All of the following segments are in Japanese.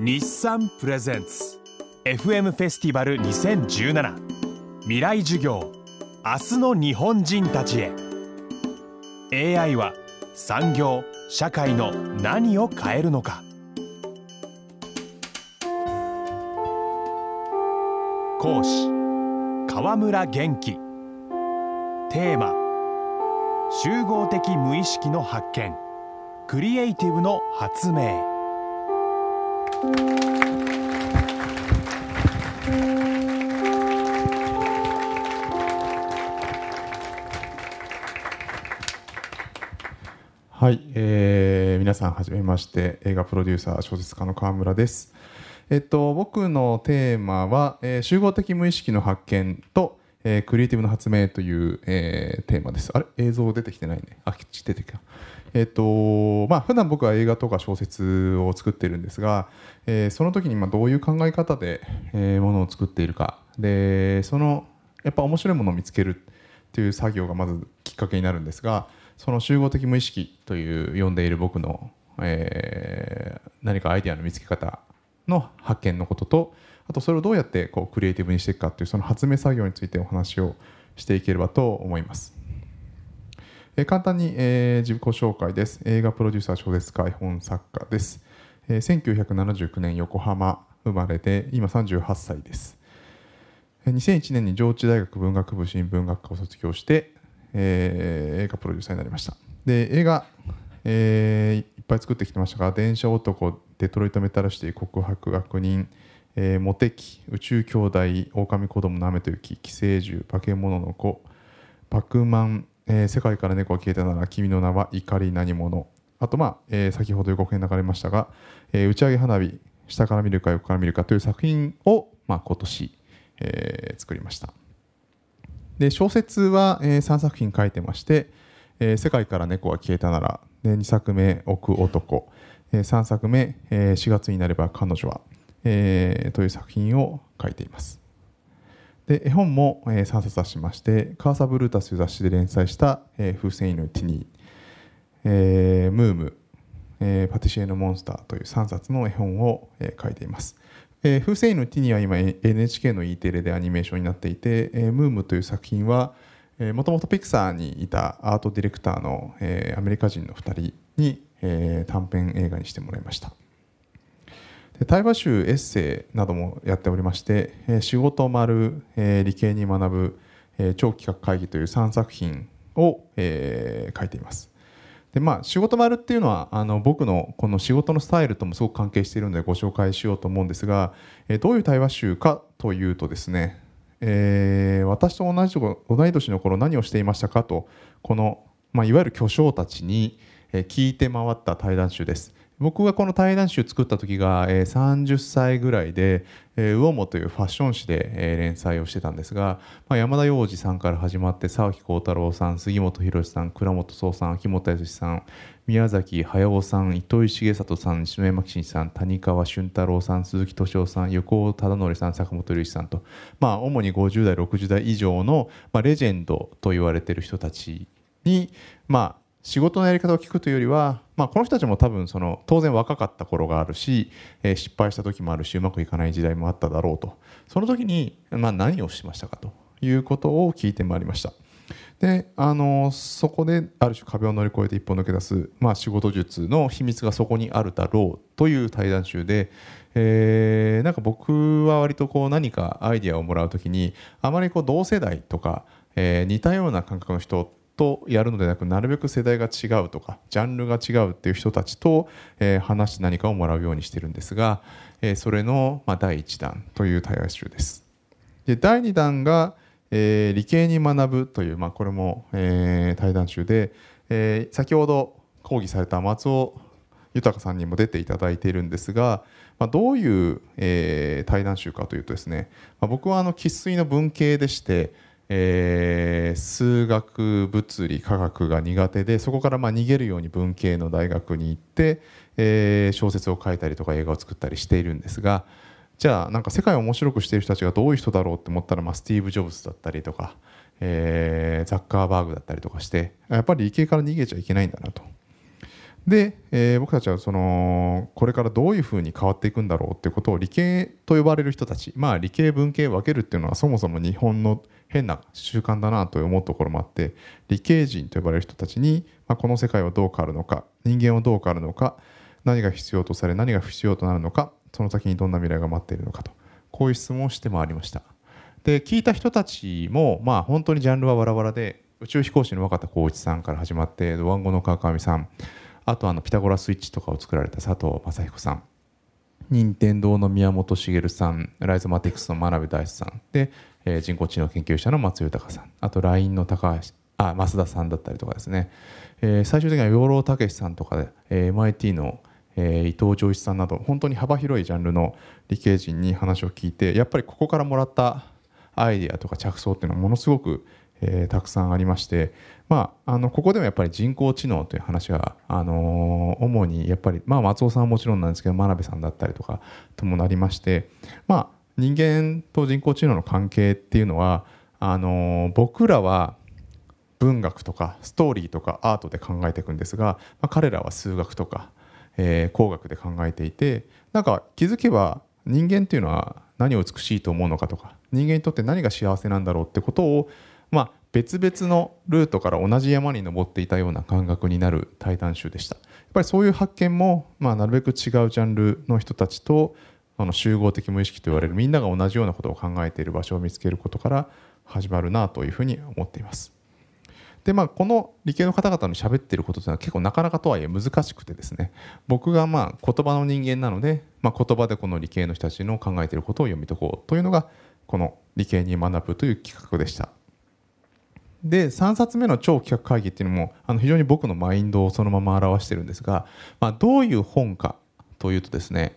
日産プレゼンツ。FM フェスティバル2017未来授業。明日の日本人たちへ。AI は産業社会の何を変えるのか。講師河村元気。テーマ集合的無意識の発見。クリエイティブの発明。はい、えー、皆さんはじめまして映画プロデューサー小説家の川村です。えっと僕のテーマは、えー、集合的無意識の発見と、えー、クリエイティブの発明という、えー、テーマです。あれ？映像出てきてないね。あ、出てきた。えっとまあ普段僕は映画とか小説を作ってるんですが、えー、その時にまどういう考え方で、えー、ものを作っているかでそのやっぱ面白いものを見つけるっていう作業がまずきっかけになるんですがその集合的無意識という呼んでいる僕の、え、何かアイデアの見つけ方の発見のこととあとそれをどうやってこうクリエイティブにしていくかっていうその発明作業についてお話をしていければと思います。え簡単に、えー、自己紹介です。映画プロデューサー、小説家、絵本作家です。えー、1979年横浜生まれで、今38歳です。2001年に上智大学文学部新聞学科を卒業して、えー、映画プロデューサーになりました。で、映画、えー、いっぱい作ってきてましたが、電車男、デトロイトメタルシティ、告白、悪人、えー、モテキ、宇宙兄弟、狼子供の雨と雪、寄生獣、化け物の子、パクマン、えー、世界から猫が消えたなら君の名は怒り何者。あと、まあえー、先ほど予告編流れましたが、えー、打ち上げ花火下から見るか横から見るかという作品を、まあ、今年、えー、作りました。で小説は、えー、3作品書いてまして「えー、世界から猫が消えたなら」で2作目「奥男」えー、3作目、えー「4月になれば彼女は」えー、という作品を書いていますで絵本も、えー、3冊出しましてカーサブルータスという雑誌で連載した「えー、風船犬ティニー」えー、ムーム、えー、パティシエのモンスターという3冊の絵本を、えー、書いています。えー、風船犬ティニーは今 NHK の E テレでアニメーションになっていて、えー、ムームという作品はもともとピクサーにいたアートディレクターの、えー、アメリカ人の2人に、えー、短編映画にしてもらいました。で対話集エッセイなどもやっておりまして、え、仕事丸、え、理系に学ぶ、えー、超企画会議という3作品を、え、書いています。でまあ仕事丸っていうのはあの僕のこの仕事のスタイルともすごく関係しているのでご紹介しようと思うんですが、え、どういう対話集かというとですね、えー、私と同じ同い年の頃何をしていましたかとこの、まあ、いわゆる巨匠たちに聞いて回った対談集です。僕がこの対談集作った時が、えー、30歳ぐらいで、えー、魚もというファッション誌で、えー、連載をしてたんですが、まあ、山田洋次さんから始まって沢木幸太郎さん杉本博さん倉本壮さん秋元康さん宮崎駿さん糸井重里さん篠山紀信さん谷川俊太郎さん鈴木敏夫さん横尾忠則さん坂本龍一さんと、まあ、主に50代60代以上の、まあ、レジェンドと言われてる人たちに、まあ、仕事のやり方を聞くというよりは、まあ、この人たちも多分その当然若かった頃があるし、えー、失敗した時もあるしうまくいかない時代もあっただろうと。その時に、まあ、何をしましたかということを聞いてまいりました。であのそこである種壁を乗り越えて一歩抜け出す、まあ、仕事術の秘密がそこにあるだろうという対談集で、えー、なんか僕は割とこう何かアイディアをもらう時にあまりこう同世代とか、えー、似たような感覚の人とやるのでなくなるべく世代が違うとかジャンルが違うっていう人たちと、えー、話して何かをもらうようにしてるんですが、えー、それの、まあ、第1弾という対話集です。で第2弾が、えー、理系に学ぶという、まあ、これも、えー、対談集で、えー、先ほど講義された松尾豊さんにも出ていただいているんですが、まあ、どういう、えー、対談集かというとですね、まあ、僕は生粋の文系でして、えー、数学物理科学が苦手でそこからまあ逃げるように文系の大学に行って、えー、小説を書いたりとか映画を作ったりしているんですがじゃあなんか世界を面白くしている人たちがどういう人だろうって思ったら、まあ、スティーブ・ジョブズだったりとか、えー、ザッカーバーグだったりとかしてやっぱり理系から逃げちゃいけないんだなと。で、えー僕たちはそのこれからどういうふうに変わっていくんだろうっていうことを理系と呼ばれる人たちまあ理系文系分けるっていうのはそもそも日本の変な習慣だなと思うところもあって理系人と呼ばれる人たちに、まあ、この世界はどう変わるのか人間はどう変わるのか何が必要とされ何が不必要となるのかその先にどんな未来が待っているのかとこういう質問をしてまいりました。で聞いた人たちもまあ本当にジャンルはバラバラで宇宙飛行士の若田光一さんから始まってドワンゴの川上さんあとあのピタゴラスイッチとかを作られた佐藤正彦さん。任天堂の宮本茂さんライゾマティクスの真鍋大志さん。で、えー人工知能研究者の松豊さん。あと LINE の高橋あ増田さんだったりとかですね、えー最終的には養老孟さんとかで、えー MIT の、えー伊藤浄一さんなど本当に幅広いジャンルの理系人に話を聞いてやっぱりここからもらったアイデアとか着想っていうのはものすごく、えーたくさんありまして、まあ、あのここでもやっぱり人工知能という話が、あのー主にやっぱり、まあ、松尾さんはもちろんなんですけど真鍋さんだったりとかともなりまして、まあ、人間と人工知能の関係っていうのはあのー僕らは文学とかストーリーとかアートで考えていくんですが、まあ、彼らは数学とか、えー工学で考えていてなんか気づけば人間っていうのは何を美しいと思うのかとか人間にとって何が幸せなんだろうってことを、別々のルートから同じ山に登っていたような感覚になる対談集でしたやっぱりそういう発見も、まあ、なるべく違うジャンルの人たちとあの集合的無意識と言われるみんなが同じようなことを考えている場所を見つけることから始まるなというふうに思っています。でまあ、この理系の方々の喋ってることというのは結構なかなかとはいえ難しくてですね僕がまあ言葉の人間なので、まあ、言葉でこの理系の人たちの考えていることを読み解こうというのがこの理系に学ぶという企画でした。で3冊目の超企画会議っていうのもあの非常に僕のマインドをそのまま表してるんですが、まあ、どういう本かというとですね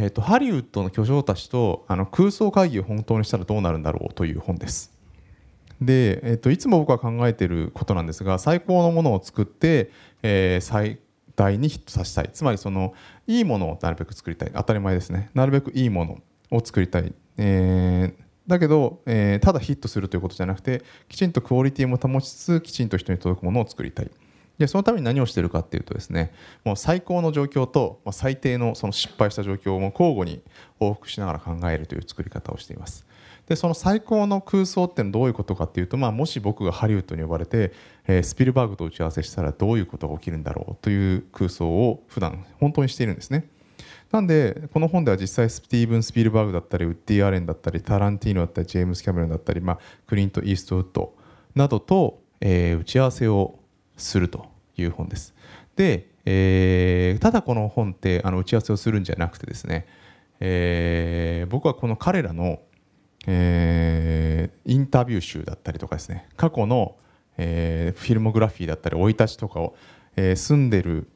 えー、とハリウッドの巨匠たちとあの空想会議を本当にしたらどうなるんだろうという本です。で、えー、といつも僕は考えてることなんですが最高のものを作って、えー最大にヒットさせたい。つまりそのいいものをなるべく作りたい。当たり前ですね。なるべくいいものを作りたい、えーだけど、えーただヒットするということじゃなくてきちんとクオリティも保ちつつきちんと人に届くものを作りたい。でそのために何をしているかっていうとですねもう最高の状況と、ま、最低のその失敗した状況を交互に往復しながら考えるという作り方をしています。でその最高の空想ってのはどういうことかっていうと、まあ、もし僕がハリウッドに呼ばれて、えースピルバーグと打ち合わせしたらどういうことが起きるんだろうという空想を普段本当にしているんですね。なんでこの本では実際スティーブン・スピルバーグだったりウッディ・アレンだったりタランティーノだったりジェームス・キャメロンだったり、まあ、クリント・イーストウッドなどと、えー打ち合わせをするという本です。で、えーただこの本ってあの打ち合わせをするんじゃなくてですね、えー僕はこの彼らの、えーインタビュー集だったりとかですね過去の、えーフィルモグラフィーだったり生い立ちとかを、えー住んでる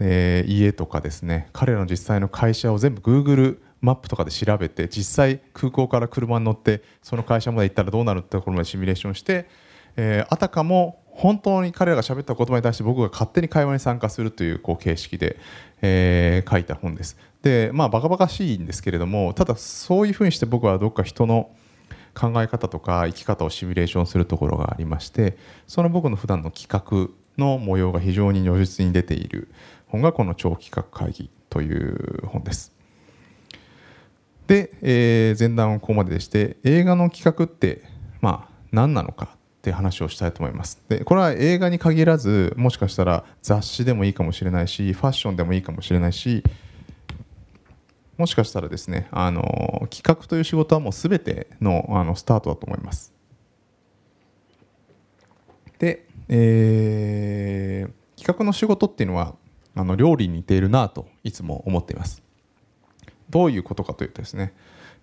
えー家とかですね彼らの実際の会社を全部 Google マップとかで調べて実際空港から車に乗ってその会社まで行ったらどうなるってところまでシミュレーションして、えーあたかも本当に彼らが喋った言葉に対して僕が勝手に会話に参加するというこう形式で、えー書いた本です。でまあバカバカしいんですけれどもただそういうふうにして僕はどっか人の考え方とか生き方をシミュレーションするところがありましてその僕の普段の企画の模様が非常に如実に出ている本がこの超企画会議という本です。で、えー前段はここまででして映画の企画ってまあ何なのかって話をしたいと思います。でこれは映画に限らずもしかしたら雑誌でもいいかもしれないしファッションでもいいかもしれないしもしかしたらですねあの企画という仕事はもう全てのあのスタートだと思います。で、えー企画の仕事っていうのはあの料理に似ているなといつも思っています。どういうことかというとですね、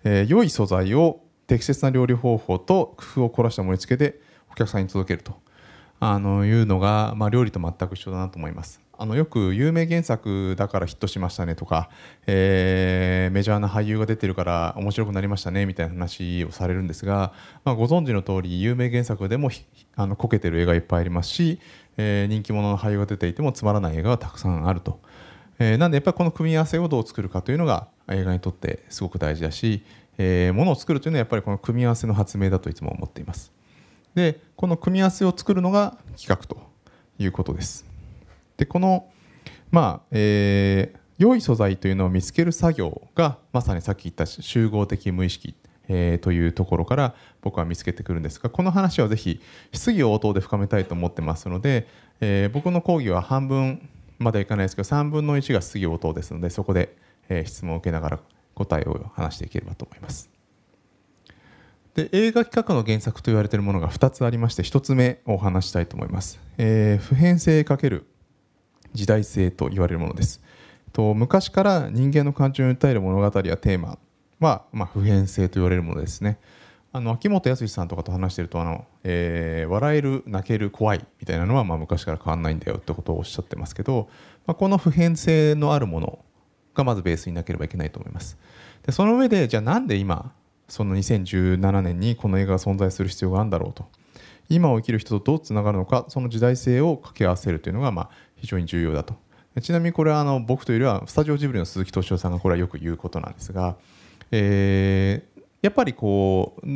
えー良い素材を適切な料理方法と工夫を凝らした盛り付けでお客さんに届けるとあのいうのが、まあ、料理と全く一緒だなと思います。あのよく有名原作だからヒットしましたねとか、えーメジャーな俳優が出てるから面白くなりましたねみたいな話をされるんですが、まあ、ご存知の通り有名原作でもあのこけてる映画いっぱいありますし、えー人気者の俳優が出ていてもつまらない映画がたくさんあると。えーなんでやっぱりこの組み合わせをどう作るかというのが映画にとってすごく大事だし、えーものを作るというのはやっぱりこの組み合わせの発明だといつも思っています。でこの組み合わせを作るのが企画ということです。でこのまあえー良い素材というのを見つける作業がまさにさっき言った集合的無意識、えーというところから僕は見つけてくるんですがこの話はぜひ質疑応答で深めたいと思ってますので、えー僕の講義は半分まではいかないですけど3分の1が質疑応答ですのでそこで、えー質問を受けながら答えを話していければと思います。で映画企画の原作と言われているものが2つありまして1つ目をお話したいと思います、えー普遍性×時代性と言われるものです。と昔から人間の感情に訴える物語やテーマは、まあ、普遍性と言われるものですね。あの秋元康さんとかと話してるとあの、えー笑える泣ける怖いみたいなのは、まあ、昔から変わらないんだよってことをおっしゃってますけど、まあ、この普遍性のあるものがまずベースになければいけないと思います。でその上でじゃあなんで今その2017年にこの映画が存在する必要があるんだろうと。今を生きる人とどうつながるのかその時代性を掛け合わせるというのがまあ非常に重要だとちなみにこれはあの僕というよりはスタジオジブリの鈴木敏夫さんがこれはよく言うことなんですが、えーやっぱりこう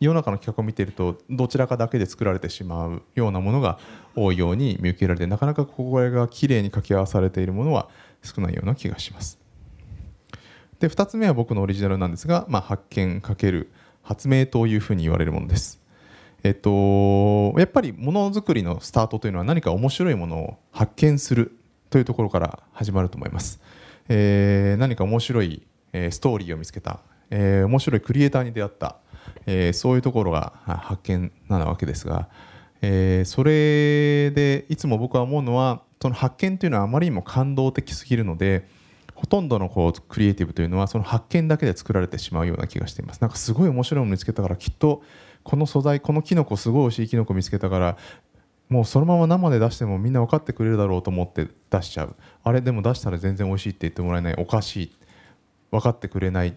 世の中の企画を見ているとどちらかだけで作られてしまうようなものが多いように見受けられてなかなかこれがきれいに掛け合わされているものは少ないような気がします。で2つ目は僕のオリジナルなんですが、まあ、発見×発明というふうに言われるものです。えっと、やっぱりものづくりのスタートというのは何か面白いものを発見するというところから始まると思います。えー何か面白い、えストーリーを見つけた、えー面白いクリエイターに出会った、えーそういうところが発見なわけですが、えーそれでいつも僕は思うのはその発見というのはあまりにも感動的すぎるのでほとんどのこうクリエイティブというのはその発見だけで作られてしまうような気がしていますなんかすごい面白いもの見つけたからきっとこの素材このキノコすごい美味しいキノコ見つけたからもうそのまま生で出してもみんな分かってくれるだろうと思って出しちゃう。あれでも出したら全然美味しいって言ってもらえないおかしい分かってくれない。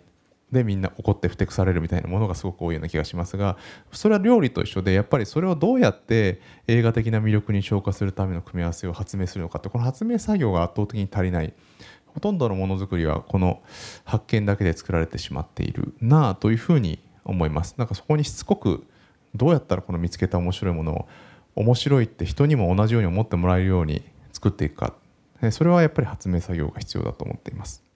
でみんな怒ってふてくされるみたいなものがすごく多いような気がしますがそれは料理と一緒でやっぱりそれをどうやって映画的な魅力に昇華するための組み合わせを発明するのかってこの発明作業が圧倒的に足りない。ほとんどのものづくりはこの発見だけで作られてしまっているなあというふうに思いますなんかそこにしつこくどうやったらこの見つけた面白いものを面白いって人にも同じように思ってもらえるように作っていくかそれはやっぱり発明作業が必要だと思っています。